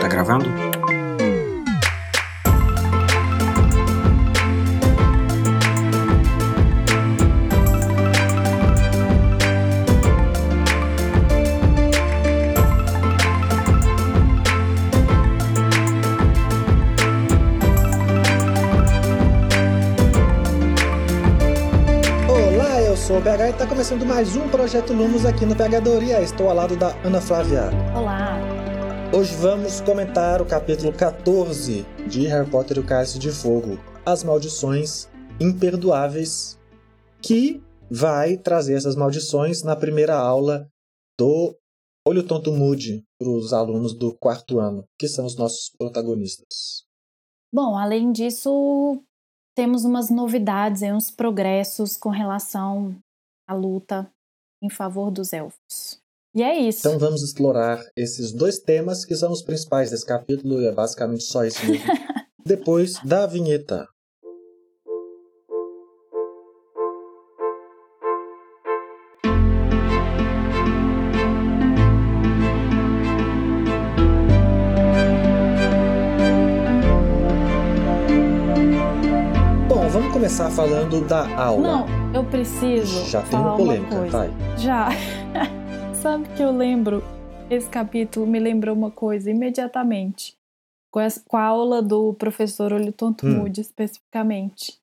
Tá gravando? Está começando mais um Projeto Lumos aqui no PHdoria. Estou ao lado da Ana Flávia. Olá! Hoje vamos comentar o capítulo 14 de Harry Potter e o Cálice de Fogo, As Maldições Imperdoáveis, que vai trazer essas maldições na primeira aula do Olho Tonto Mude para os alunos do quarto ano, que são os nossos protagonistas. Bom, além disso, temos umas novidades e uns progressos com relação à luta em favor dos elfos. E é isso. Então vamos explorar esses dois temas que são os principais desse capítulo e é basicamente só isso mesmo. Depois da vinheta. Começar falando da aula. Não, eu preciso Já tem uma polêmica, uma vai. Já. Sabe que eu lembro, esse capítulo me lembrou uma coisa imediatamente. Com, essa, com a aula do professor Olho Tonto Hum. Especificamente.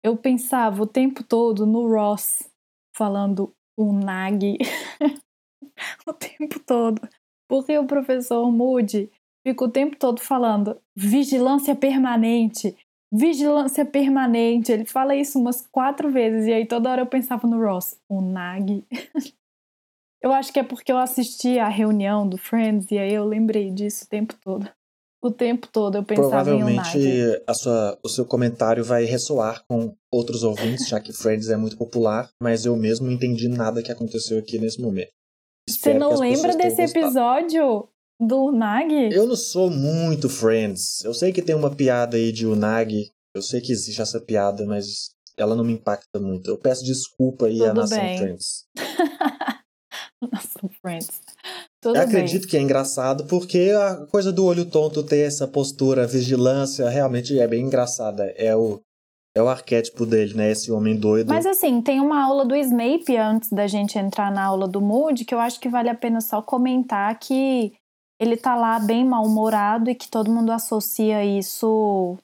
Eu pensava o tempo todo no Ross falando o Nag. o tempo todo. Porque o professor Moody fica o tempo todo falando vigilância permanente, vigilância permanente. Ele fala isso umas quatro vezes e aí toda hora eu pensava no Ross, o Nag. eu acho que é porque eu assisti a reunião do Friends e aí eu lembrei disso o tempo todo. O tempo todo eu pensava em um Nag. Provavelmente a sua, o seu comentário vai ressoar com outros ouvintes, já que Friends é muito popular, mas eu mesmo não entendi nada que aconteceu aqui nesse momento. Você Espero que não lembra desse episódio do Nag? Eu não sou muito Friends. Eu sei que tem uma piada aí de Unagi. Eu sei que existe essa piada, mas ela não me impacta muito. Eu peço desculpa aí à Tudo nação bem. Friends. Nossa, Friends. Tudo Eu bem. acredito que é engraçado porque a coisa do olho tonto ter essa postura, vigilância, realmente é bem engraçada. É o, é o arquétipo dele, né? Esse homem doido. Mas assim, tem uma aula do Snape antes da gente entrar na aula do Moody que eu acho que vale a pena só comentar que ele tá lá bem mal-humorado e que todo mundo associa isso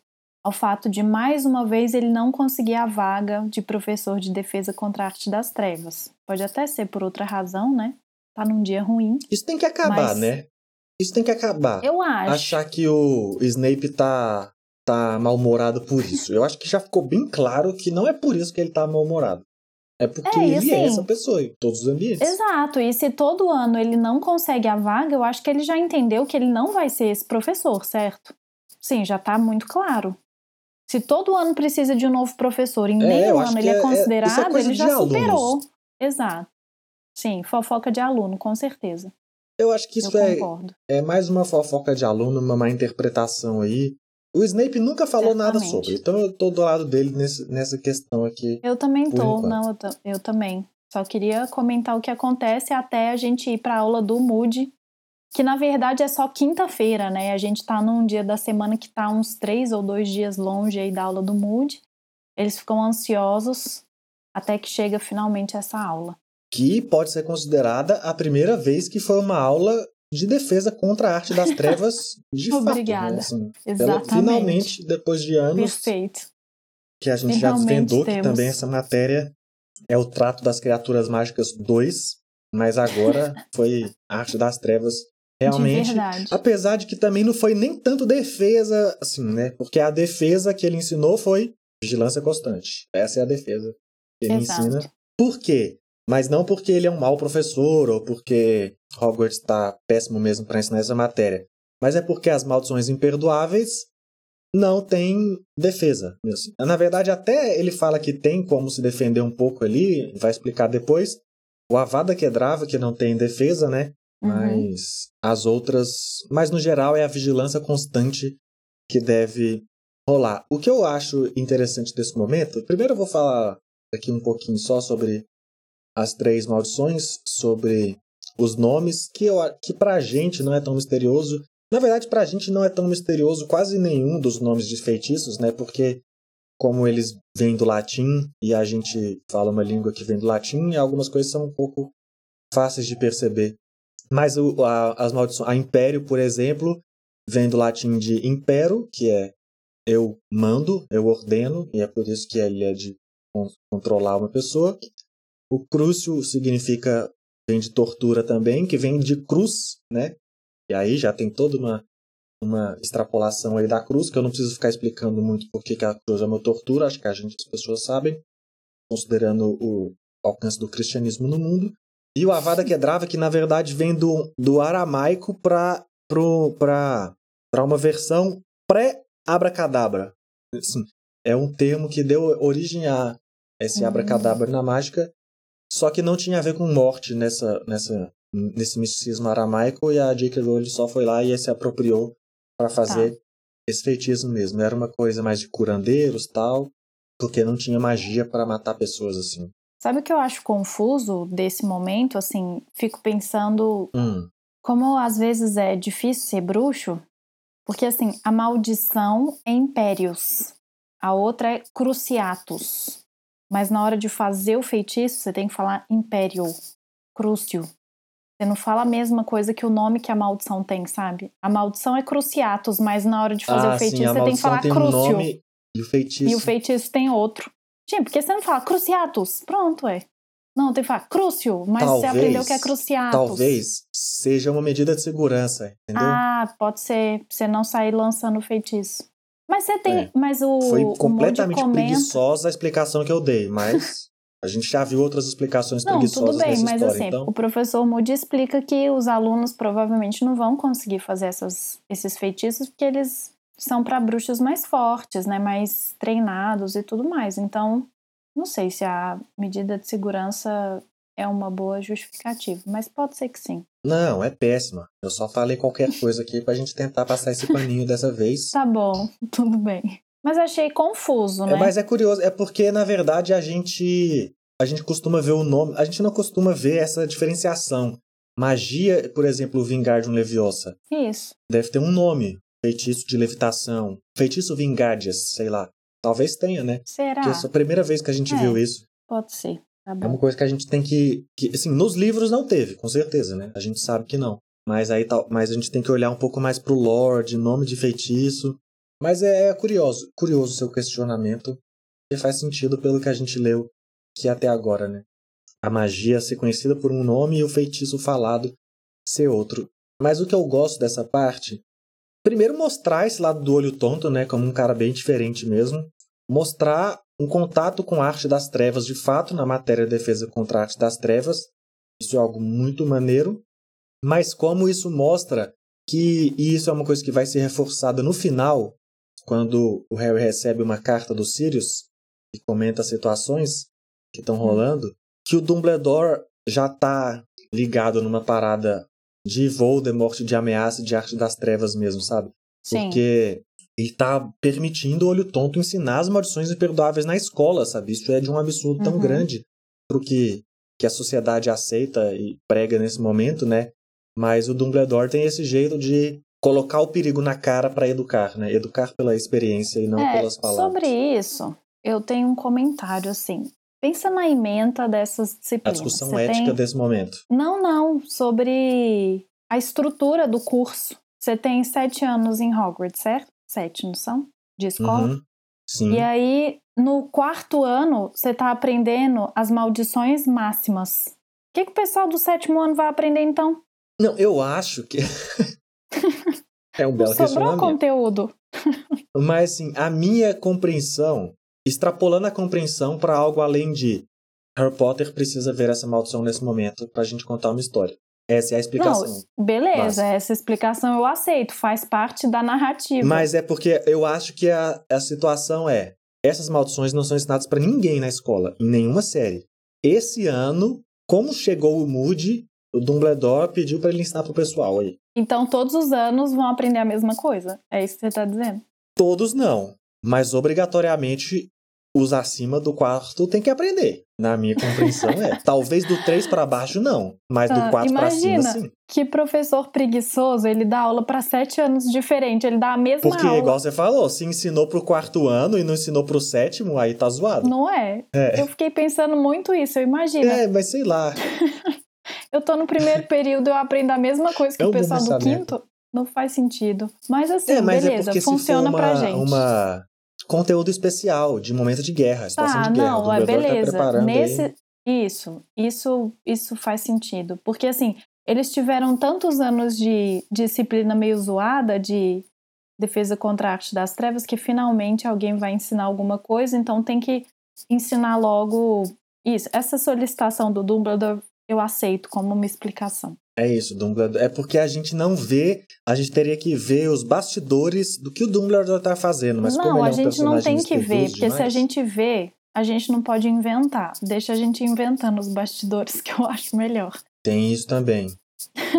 ao fato de mais uma vez ele não conseguir a vaga de professor de defesa contra a arte das trevas. Pode até ser por outra razão, né? Tá num dia ruim. Isso tem que acabar, Mas- né? Isso tem que acabar. Eu acho. Achar que o Snape tá, tá mal-humorado por isso. Eu acho que já ficou bem claro que não é por isso que ele tá mal-humorado. É porque É, ele é assim- essa pessoa em todos os ambientes. Exato, e se todo ano ele não consegue a vaga, eu acho que ele já entendeu que ele não vai ser esse professor, certo? Sim, já tá muito claro. Se todo ano precisa de um novo professor e em É, acho ano ele é, é- é- é considerado, ele já alunos. superou. Exato. Sim, fofoca de aluno, com certeza. Eu acho que isso eu é, concordo. é mais uma fofoca de aluno, uma má interpretação aí. O Snape nunca falou nada Certamente. sobre, então eu tô do lado dele nesse, nessa questão aqui. Eu também tô, enquanto. não, eu, eu também. Só queria comentar o que acontece até a gente ir pra aula do Moody, que na verdade é só quinta-feira, né? A gente tá num dia da semana que tá uns três ou dois dias longe aí da aula do Moody. Eles ficam ansiosos até que chega finalmente essa aula. Que pode ser considerada a primeira vez que foi uma aula de defesa contra a arte das trevas de fato. Obrigada. Né? Assim, pela- Exatamente. finalmente, depois de anos Perfeito. que a gente já Finalmente desvendou que temos. também essa matéria é o trato das criaturas mágicas 2, mas agora foi a arte das trevas De realmente. verdade. Apesar de que também não foi nem tanto defesa, assim, né? Porque a defesa que ele ensinou foi vigilância constante. Essa é a defesa que ele Exato. ensina. Por quê? Mas não porque ele é um mau professor ou porque Hogwarts está péssimo mesmo para ensinar essa matéria. Mas é porque as maldições imperdoáveis não têm defesa. Na verdade, até ele fala que tem como se defender um pouco ali, vai explicar depois. O Avada Kedavra, que não tem defesa, né? Uhum. Mas as outras. Mas no geral é a vigilância constante que deve rolar. O que eu acho interessante desse momento, primeiro eu vou falar aqui um pouquinho só sobre as três maldições, sobre os nomes, que, eu, que pra gente não é tão misterioso. Na verdade, pra gente não é tão misterioso quase nenhum dos nomes de feitiços, né? Porque como eles vêm do latim e a gente fala uma língua que vem do latim, algumas coisas são um pouco fáceis de perceber. Mas o, a, as maldições, a império, por exemplo, vem do latim de impero, que é eu mando, eu ordeno, e é por isso que ele é de controlar uma pessoa. O crucio significa, vem de tortura também, que vem de cruz, né? E aí já tem toda uma, uma extrapolação aí da cruz, que eu não preciso ficar explicando muito porque que a cruz é uma tortura, acho que a gente, as pessoas sabem, considerando o alcance do cristianismo no mundo. E o Avada Kedavra, que na verdade vem do, do aramaico para uma versão pré-abracadabra. Assim, é um termo que deu origem a esse uhum. abracadabra na mágica, só que não tinha a ver com morte nessa, nessa, nesse misticismo aramaico, e a J.K. Rowling só foi lá e se apropriou para fazer tá. esse feitiço mesmo. Era uma coisa mais de curandeiros tal, porque não tinha magia para matar pessoas assim. Sabe o que eu acho confuso desse momento? Assim, fico pensando hum. como às vezes é difícil ser bruxo, porque assim, a maldição é impérios, a outra é cruciatus. Mas na hora de fazer o feitiço, você tem que falar império, crucio. Você não fala a mesma coisa que o nome que a maldição tem, sabe? A maldição é cruciatus, mas na hora de fazer ah, o feitiço, sim, você tem que falar tem crucio. Um nome e o feitiço. E o feitiço tem outro. Gente, porque você não fala cruciatus? Pronto, é. Não, tem que falar crucio, mas talvez, você aprendeu que é cruciatus. Talvez seja uma medida de segurança, entendeu? Ah, pode ser. Pra você não sair lançando feitiço. Mas você tem. É. Mas o. Foi completamente comenta... preguiçosa a explicação que eu dei, mas. A gente já viu outras explicações não, preguiçosas tudo bem, nessa mas história, assim, então... o professor Moody explica que os alunos provavelmente não vão conseguir fazer essas, esses feitiços porque eles são para bruxos mais fortes, né, mais treinados e tudo mais. Então, não sei se a medida de segurança é uma boa justificativa, mas pode ser que sim. Não, é péssima. Eu só falei qualquer coisa aqui pra gente tentar passar esse paninho dessa vez. Tá bom, tudo bem. Mas achei confuso, é, né? É, mas é curioso, é porque na verdade a gente a gente costuma ver o nome, a gente não costuma ver essa diferenciação. Magia, por exemplo, o vingar de um leviosa. Isso. Deve ter um nome. Feitiço de levitação. Feitiço vingardias, sei lá. Talvez tenha, né? Será? Porque é a primeira vez que a gente é, viu isso. Pode ser. Tá é uma coisa que a gente tem que, que. Assim, nos livros não teve, com certeza, né? A gente sabe que não. Mas aí tal, mas a gente tem que olhar um pouco mais pro lore, nome de feitiço. Mas é, é curioso, curioso o seu questionamento. E faz sentido pelo que a gente leu que até agora, né? A magia ser conhecida por um nome e o feitiço falado ser outro. Mas o que eu gosto dessa parte, primeiro mostrar esse lado do olho tonto, né, como um cara bem diferente mesmo, mostrar um contato com a arte das trevas de fato na matéria de defesa contra a arte das trevas. Isso é algo muito maneiro, mas como isso mostra que e isso é uma coisa que vai ser reforçada no final, quando o Harry recebe uma carta do Sirius e comenta as situações, que estão rolando, que o Dumbledore já tá ligado numa parada de Voldemort, de ameaça, de arte das trevas mesmo, sabe? Sim. Porque ele tá permitindo o olho tonto ensinar as maldições imperdoáveis na escola, sabe? Isso é de um absurdo tão uhum. grande pro que, que a sociedade aceita e prega nesse momento, né? Mas o Dumbledore tem esse jeito de colocar o perigo na cara para educar, né? Educar pela experiência e não é, pelas palavras. Sobre isso, eu tenho um comentário assim. Pensa na ementa dessas disciplinas. A discussão Você ética tem... desse momento. Não, não. Sobre a estrutura do curso. Você tem sete anos em Hogwarts, certo? Sete, não são? De escola? Uhum. Sim. E aí, no quarto ano, você está aprendendo as maldições máximas. O que, que o pessoal do sétimo ano vai aprender então? Não, eu acho que. é um belo Sobrou conteúdo. Mas, assim, a minha compreensão extrapolando a compreensão para algo além de Harry Potter precisa ver essa maldição nesse momento para a gente contar uma história. Essa é a explicação. Não, beleza, essa explicação eu aceito, faz parte da narrativa. Mas é porque eu acho que a, a situação é: essas maldições não são ensinadas para ninguém na escola, em nenhuma série. Esse ano, como chegou o Moody, o Dumbledore pediu para ele ensinar pro pessoal aí. Então todos os anos vão aprender a mesma coisa? É isso que você tá dizendo? Todos não. Mas obrigatoriamente os acima do quarto tem que aprender. Na minha compreensão é. Talvez do 3 para baixo não, mas do Ah, 4 para cima imagina. sim. Que professor preguiçoso, ele dá aula para sete anos diferente, ele dá a mesma Porque, aula. igual você falou, se ensinou pro quarto ano e não ensinou pro sétimo, aí tá zoado. Não é? É. Eu fiquei pensando muito isso, eu imagino. É, mas sei lá. Eu tô no primeiro período, eu aprendo a mesma coisa que É um o pessoal do quinto. Não faz sentido. Mas assim, é, mas é beleza, porque funciona for pra uma, gente. uma conteúdo especial de momento de guerra, situação Tá, de guerra. não, é tá beleza. aí. Nesse, isso, isso, isso faz sentido. Porque assim, eles tiveram tantos anos de disciplina meio zoada de defesa contra a arte das trevas que finalmente alguém vai ensinar alguma coisa, então tem que ensinar logo isso. Essa solicitação do Dumbledore eu aceito como uma explicação. É isso, Dumbledore. É porque a gente não vê, a gente teria que ver os bastidores do que o Dumbledore tá fazendo. Mas como não, ele é a um gente não personagem tem que ver, porque se a demais, gente vê, a gente não pode inventar. Deixa a gente inventando os bastidores que eu acho melhor. Tem isso também.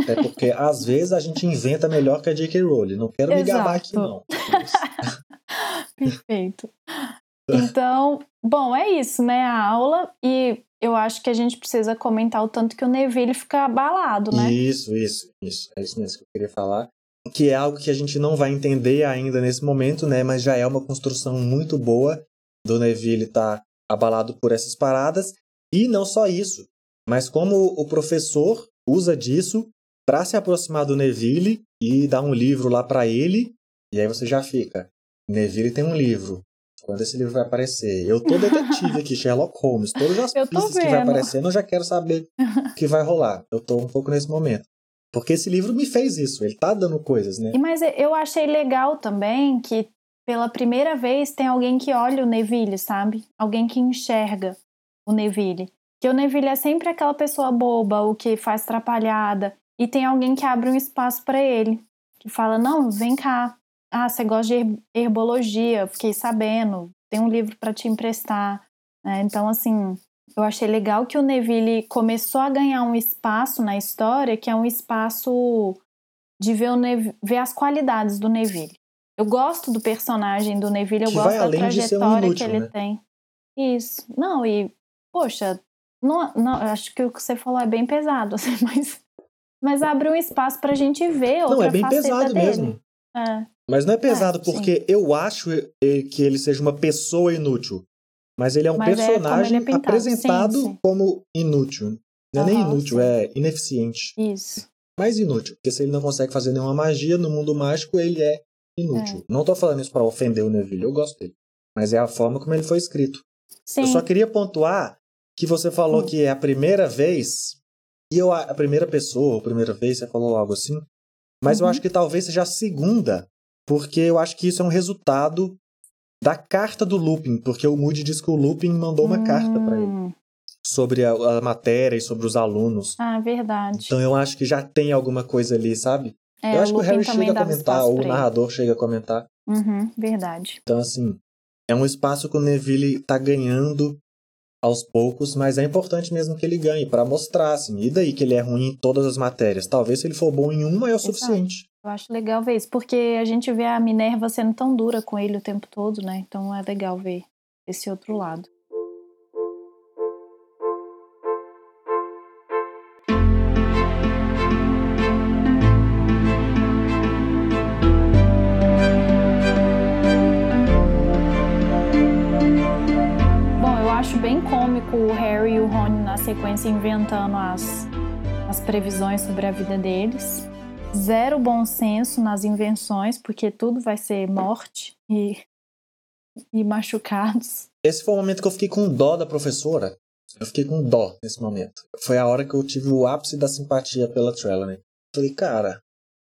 É porque às vezes a gente inventa melhor que a J.K. Rowling. Não quero me gabar aqui, Exato. não. Perfeito. Então, bom, é isso, né? A aula. E eu acho que a gente precisa comentar o tanto que o Neville fica abalado, né? Isso, isso, isso. É isso mesmo que eu queria falar. Que é algo que a gente não vai entender ainda nesse momento, né? Mas já é uma construção muito boa do Neville estar abalado por essas paradas. E não só isso, mas como o professor usa disso para se aproximar do Neville e dar um livro lá para ele. E aí você já fica. Neville tem um livro. Quando esse livro vai aparecer? Eu tô detetive aqui, Sherlock Holmes. Todas as pistas que vai aparecendo, eu já quero saber o que vai rolar. Eu tô um pouco nesse momento. Porque esse livro me fez isso. Ele tá dando coisas, né? Mas eu achei legal também que pela primeira vez tem alguém que olha o Neville, sabe? Alguém que enxerga o Neville. Que o Neville é sempre aquela pessoa boba, o que faz atrapalhada. E tem alguém que abre um espaço para ele. Que fala: Não, vem cá. Ah, você gosta de her- herbologia, fiquei sabendo. Tem um livro para te emprestar. né? Então, assim, eu achei legal que o Neville começou a ganhar um espaço na história que é um espaço de ver, o Nev- ver as qualidades do Neville. Eu gosto do personagem do Neville, eu Que gosto da ser um trajetória inútil, que ele né? tem. Isso. Não, e, poxa, não, não, acho que o que você falou é bem pesado, assim, mas, mas abre um espaço pra gente ver outra Não, é bem pesado dele. mesmo. É. Mas não é pesado É, sim. porque eu acho que ele seja uma pessoa inútil. Mas ele é um Mas é como personagem é apresentado Sim, sim. como inútil. Não é nem Aham, inútil, sim. é ineficiente. Isso. Mais inútil. Porque se ele não consegue fazer nenhuma magia no mundo mágico, ele é inútil. Não tô falando isso pra ofender o Neville, eu gosto dele. Mas é a forma como ele foi escrito. Sim. Eu só queria pontuar que você falou Hum. que é a primeira vez, e eu, a primeira pessoa, a primeira vez, você falou algo assim, mas eu Uhum. acho que talvez seja a segunda, porque eu acho que isso é um resultado da carta do Lupin, porque o Moody diz que o Lupin mandou uma carta para ele Hum. sobre a, a matéria e sobre os alunos. Ah, verdade. Então eu acho que já tem alguma coisa ali, sabe? é, eu acho que o Harry chega a comentar, ou o narrador chega a comentar. Uhum, verdade. Então, assim, é um espaço que o Neville tá ganhando aos poucos, mas é importante mesmo que ele ganhe para mostrar, assim. E daí que ele é ruim em todas as matérias? Talvez se ele for bom em uma é o Exato. suficiente. Eu acho legal ver isso, porque a gente vê a Minerva sendo tão dura com ele o tempo todo, né? Então é legal ver esse outro lado. Bom, eu acho bem cômico o Harry e o Rony na sequência inventando as, as previsões sobre a vida deles. Zero bom senso nas invenções, porque tudo vai ser morte e, e machucados. Esse foi o momento que eu fiquei com dó da professora. Eu fiquei com dó nesse momento. Foi a hora que eu tive o ápice da simpatia pela Trelawney. Falei, cara,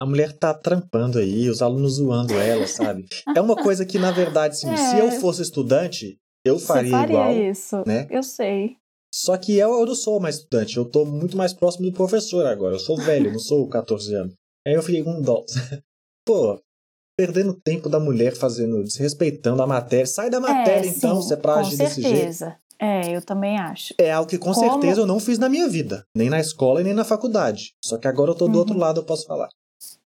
a mulher tá trampando aí, os alunos zoando ela, sabe? É uma coisa que, na verdade, assim, se É. eu fosse estudante, eu faria, faria igual. isso. né? Eu sei. Só que eu, eu não sou mais estudante, eu tô muito mais próximo do professor agora. Eu sou velho, não sou 14 anos. Aí eu fiquei com dó. Pô, perdendo tempo da mulher fazendo, desrespeitando a matéria. Sai da matéria é, então, sim, se é pra agir desse jeito. certeza. É, eu também acho. É algo que com Como- certeza eu não fiz na minha vida. Nem na escola e nem na faculdade. Só que agora eu tô do Uhum. outro lado, eu posso falar.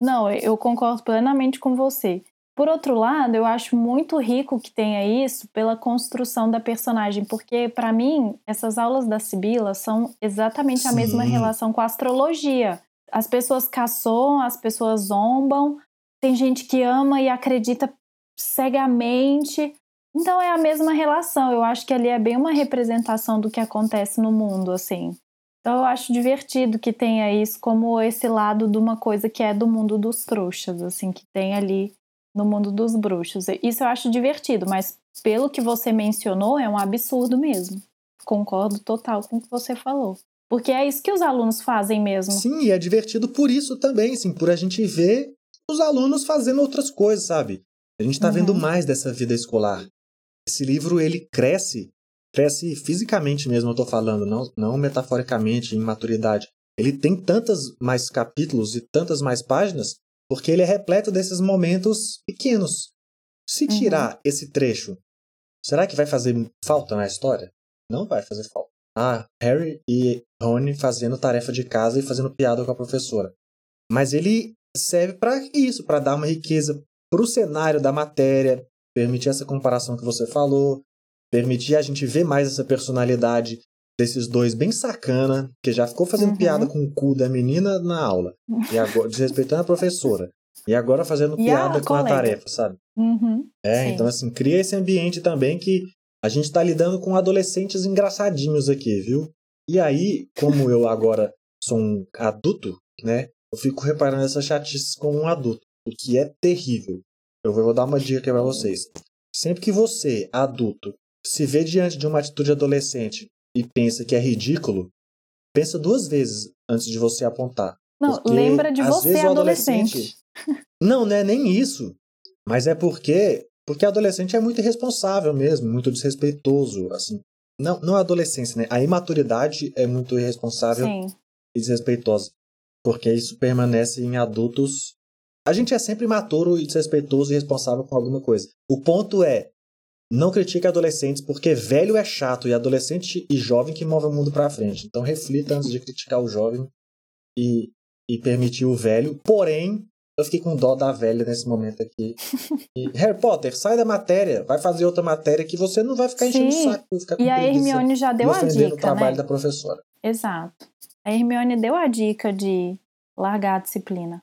Não, eu concordo plenamente com você. Por outro lado, eu acho muito rico que tenha isso pela construção da personagem, porque para mim essas aulas da Sibila são exatamente a mesma Sim. relação com a astrologia. As pessoas caçoam, as pessoas zombam, tem gente que ama e acredita cegamente. Então é a mesma relação. Eu acho que ali é bem uma representação do que acontece no mundo, assim. Então eu acho divertido que tenha isso como esse lado de uma coisa que é do mundo dos trouxas, assim, que tem ali no mundo dos bruxos. Isso eu acho divertido, mas pelo que você mencionou, é um absurdo mesmo. Concordo total com o que você falou. Porque é isso que os alunos fazem mesmo. Sim, e é divertido por isso também, assim, por a gente ver os alunos fazendo outras coisas, sabe? A gente tá Uhum. vendo mais dessa vida escolar. Esse livro, ele cresce, cresce fisicamente mesmo, eu tô falando, não, não metaforicamente, em maturidade. Ele tem tantas mais capítulos e tantas mais páginas, porque ele é repleto desses momentos pequenos. Se Uhum. tirar esse trecho, será que vai fazer falta na história? Não vai fazer falta. Ah, Harry e Rony fazendo tarefa de casa e fazendo piada com a professora. Mas ele serve para isso, para dar uma riqueza pro cenário da matéria, permitir essa comparação que você falou, permitir a gente ver mais essa personalidade desses dois bem sacana, que já ficou fazendo Uhum. piada com o cu da menina na aula, e agora desrespeitando a professora, e agora fazendo E a piada com a colega. tarefa, sabe? Uhum. É, Sim. então assim, cria esse ambiente também que a gente tá lidando com adolescentes engraçadinhos aqui, viu? E aí, como eu agora sou um adulto, né? Eu fico reparando essas chatices como um adulto, o que é terrível. Eu vou dar uma dica aqui pra vocês. Sempre que você, adulto, se vê diante de uma atitude adolescente e pensa que é ridículo, pensa duas vezes antes de você apontar. Não, Porque, lembra de você, o adolescente. Não, não é nem isso. Mas é porque porque adolescente é muito irresponsável mesmo, muito desrespeitoso, assim. Não, não a adolescência, né? A imaturidade é muito irresponsável Sim. e desrespeitosa. Porque isso permanece em adultos. A gente é sempre imaturo e desrespeitoso e responsável com alguma coisa. O ponto é, não critique adolescentes porque velho é chato e adolescente e jovem que move o mundo pra frente. Então reflita antes de criticar o jovem e, e permitir o velho. Porém, eu fiquei com dó da velha nesse momento aqui. E, Harry Potter, sai da matéria, vai fazer outra matéria que você não vai ficar enchendo o Sim, saco. Ficar com E a Hermione já deu a ofendendo o dica, trabalho né? da professora. Exato. A Hermione deu a dica de largar a disciplina.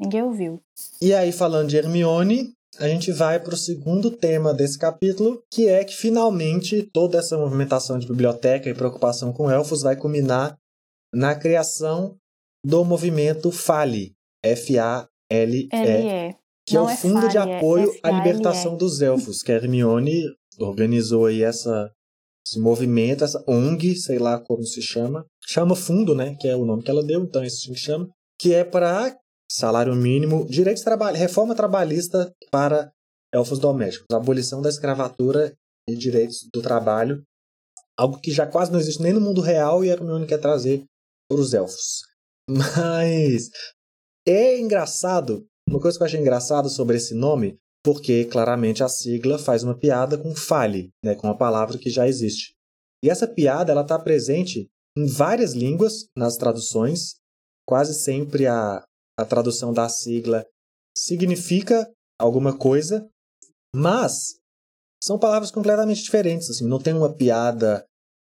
Ninguém ouviu. E aí, falando de Hermione, a gente vai para o segundo tema desse capítulo, que é que finalmente toda essa movimentação de biblioteca e preocupação com elfos vai culminar na criação do movimento FALE, F-A-L-E, L.E. que é Não o é Fundo de FALE, é Apoio à. Libertação dos Elfos, que a Hermione organizou aí essa, esse movimento, essa ONG, sei lá como se chama. Chama Fundo, né? Que é o nome que ela deu, então esse se chama. Que é para salário mínimo, direitos trabalho, reforma trabalhista para elfos domésticos, abolição da escravatura e direitos do trabalho. Algo que já quase não existe nem no mundo real e a Hermione quer trazer para os elfos. Mas é engraçado, uma coisa que eu achei engraçado sobre esse nome, porque claramente a sigla faz uma piada com fale, né, com uma palavra que já existe. E essa piada ela está presente em várias línguas nas traduções. Quase sempre a, a tradução da sigla significa alguma coisa, mas são palavras completamente diferentes. Assim, não tem uma piada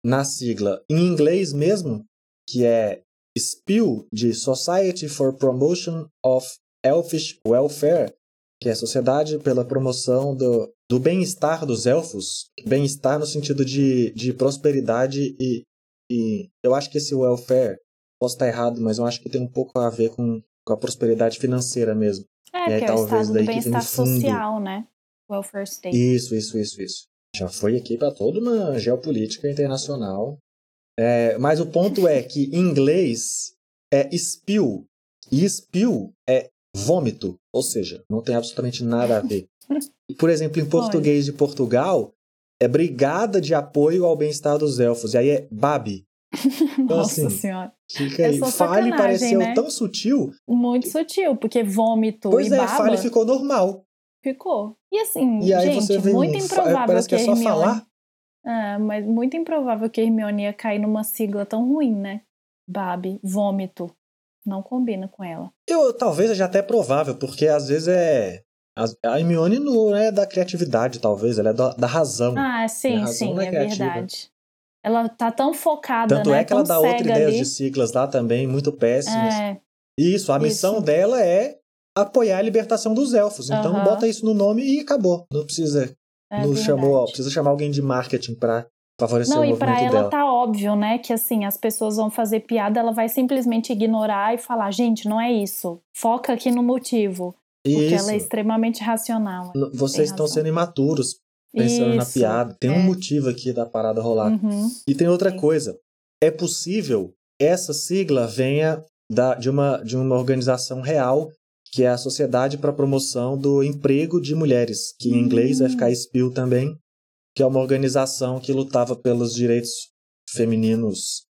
na sigla. Em inglês mesmo, que é SPEW, de Society for Promotion of Elfish Welfare, que é Sociedade pela Promoção do, do Bem-Estar dos Elfos. Bem-estar no sentido de, de prosperidade e, e eu acho que esse welfare, posso estar errado, mas eu acho que tem um pouco a ver com, com a prosperidade financeira mesmo. É, E aí que é o estado do bem-estar social, né? Welfare state. Isso, isso, isso, isso. Já foi aqui para toda uma geopolítica internacional. É, mas o ponto é que em inglês é spill. E spill é vômito. Ou seja, não tem absolutamente nada a ver. Por exemplo, em português de Portugal, é Brigada de Apoio ao Bem-Estar dos Elfos. E aí é BAB. Então, Nossa assim, senhora. Fica É aí. Fale pareceu né? tão sutil. Muito sutil, porque vômito Pois e é, baba Fale ficou normal. ficou. E assim, E gente, muito um fa- improvável parece que que é só Hermione... falar. É, mas muito improvável que a Hermione ia cair numa sigla tão ruim, né? Babi, vômito. Não combina com ela. Eu, talvez seja até provável, porque às vezes é. A Hermione não é da criatividade, talvez, ela é da, da razão. Ah, sim, sim, é, é verdade. Ela tá tão focada, Tanto né? é que ela dá outra ideia ali. de siglas lá também, muito péssimas. É, Isso, a missão Isso. dela é apoiar a libertação dos elfos. Então Aham. bota isso no nome e acabou. Não precisa, é não verdade. chamou, precisa chamar alguém de marketing pra favorecer Não, o e pra movimento ela dela. tá óbvio, né? Que assim, as pessoas vão fazer piada, ela vai simplesmente ignorar e falar: gente, não é isso. Foca aqui no motivo. Porque Isso. ela é extremamente racional. N- Vocês estão sendo imaturos pensando na Isso, piada. Tem um é. motivo aqui da parada rolar. Uhum. E tem outra Sim. coisa. É possível essa sigla venha da, de, uma, de uma organização real, que é a Sociedade para a Promoção do Emprego de Mulheres, que em inglês vai Hum. ficar SPIL também, que é uma organização que lutava pelos direitos femininos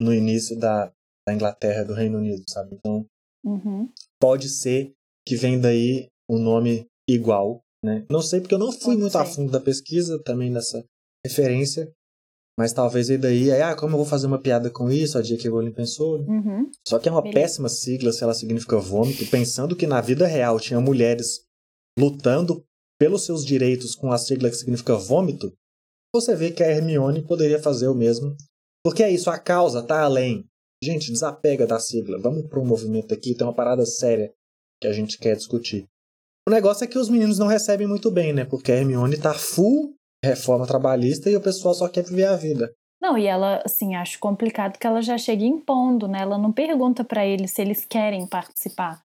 no início da, da Inglaterra do Reino Unido, sabe? Então, Uhum. pode ser que vem daí um nome igual, né? Não sei porque eu não fui Pode muito a ser. fundo da pesquisa também nessa referência, mas talvez aí daí, aí, ah, como eu vou fazer uma piada com isso, a J.K. Rowling pensou. né? Uhum. Só que é uma Beleza. péssima sigla se ela significa vômito, pensando que na vida real tinha mulheres lutando pelos seus direitos com a sigla que significa vômito, você vê que a Hermione poderia fazer o mesmo. Porque é isso, a causa tá além. Gente, desapega da sigla. Vamos para um movimento aqui, tem uma parada séria que a gente quer discutir. O negócio é que os meninos não recebem muito bem, né? Porque a Hermione tá full reforma trabalhista e o pessoal só quer viver a vida. Não, e ela, assim, acho complicado que ela já chega impondo, né? Ela não pergunta pra eles se eles querem participar.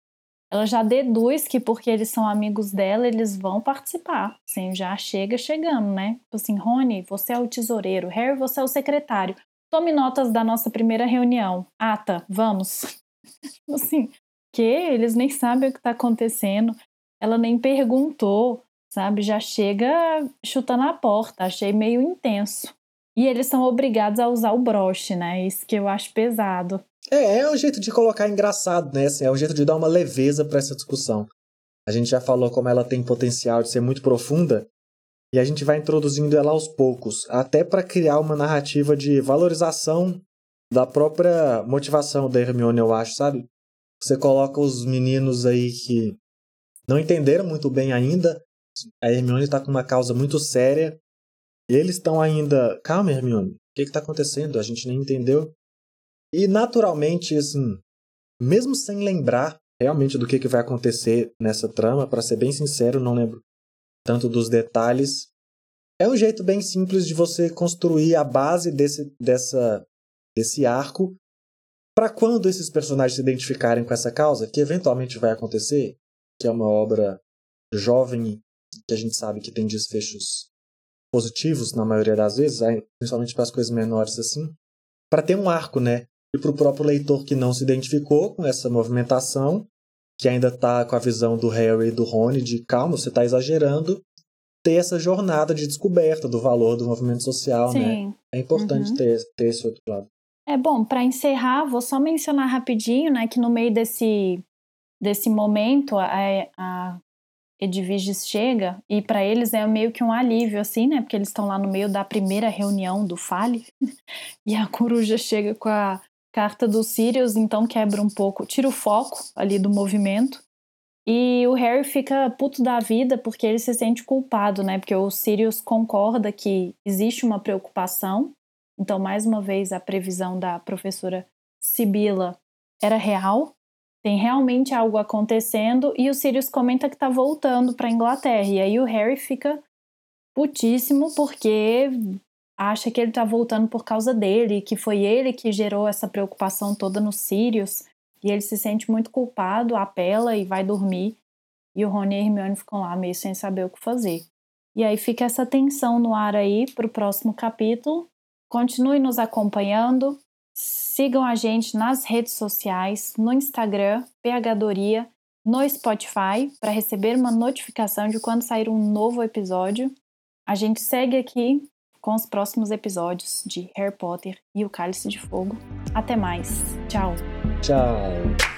Ela já deduz que porque eles são amigos dela, eles vão participar. Assim, já chega chegando, né? Tipo assim, Rony, você é o tesoureiro. Harry, você é o secretário. Tome notas da nossa primeira reunião. Ata, vamos. assim, que eles nem sabem o que tá acontecendo. Ela nem perguntou, sabe? Já chega chutando a porta. Achei meio intenso. E eles são obrigados a usar o broche, né? Isso que eu acho pesado. É, é um jeito de colocar engraçado, né? Assim, é um jeito de dar uma leveza para essa discussão. A gente já falou como ela tem potencial de ser muito profunda e a gente vai introduzindo ela aos poucos, até para criar uma narrativa de valorização da própria motivação da Hermione, eu acho, sabe? Você coloca os meninos aí que não entenderam muito bem ainda. A Hermione tá com uma causa muito séria. E eles estão ainda. Calma, Hermione. O que, que tá acontecendo? A gente nem entendeu. E naturalmente, assim, mesmo sem lembrar realmente do que, que vai acontecer nessa trama, para ser bem sincero, não lembro tanto dos detalhes. É um jeito bem simples de você construir a base desse, dessa, desse arco para quando esses personagens se identificarem com essa causa, que eventualmente vai acontecer, que é uma obra jovem, que a gente sabe que tem desfechos positivos na maioria das vezes, principalmente para as coisas menores assim, para ter um arco, né? E para o próprio leitor que não se identificou com essa movimentação, que ainda está com a visão do Harry e do Rony de calma, você está exagerando, ter essa jornada de descoberta do valor do movimento social, né? Sim. É importante Uhum. ter, ter esse outro lado. É bom, para encerrar, vou só mencionar rapidinho, né, que no meio desse, desse momento, a, a Edviges chega e para eles é meio que um alívio, assim, né, porque eles estão lá no meio da primeira reunião do Fale e a coruja chega com a carta do Sirius, então quebra um pouco, tira o foco ali do movimento. E o Harry fica puto da vida porque ele se sente culpado, né? Porque o Sirius concorda que existe uma preocupação. Então, mais uma vez, a previsão da professora Sibila era real. Tem realmente algo acontecendo e o Sirius comenta que tá voltando para Inglaterra. E aí o Harry fica putíssimo porque acha que ele tá voltando por causa dele, que foi ele que gerou essa preocupação toda no Sirius. E ele se sente muito culpado, apela e vai dormir. E o Rony e a Hermione ficam lá meio sem saber o que fazer. E aí fica essa tensão no ar aí pro próximo capítulo. Continue nos acompanhando. Sigam a gente nas redes sociais, no Instagram, PHDoria, no Spotify, para receber uma notificação de quando sair um novo episódio. A gente segue aqui com os próximos episódios de Harry Potter e o Cálice de Fogo. Até mais. Tchau. Tchau.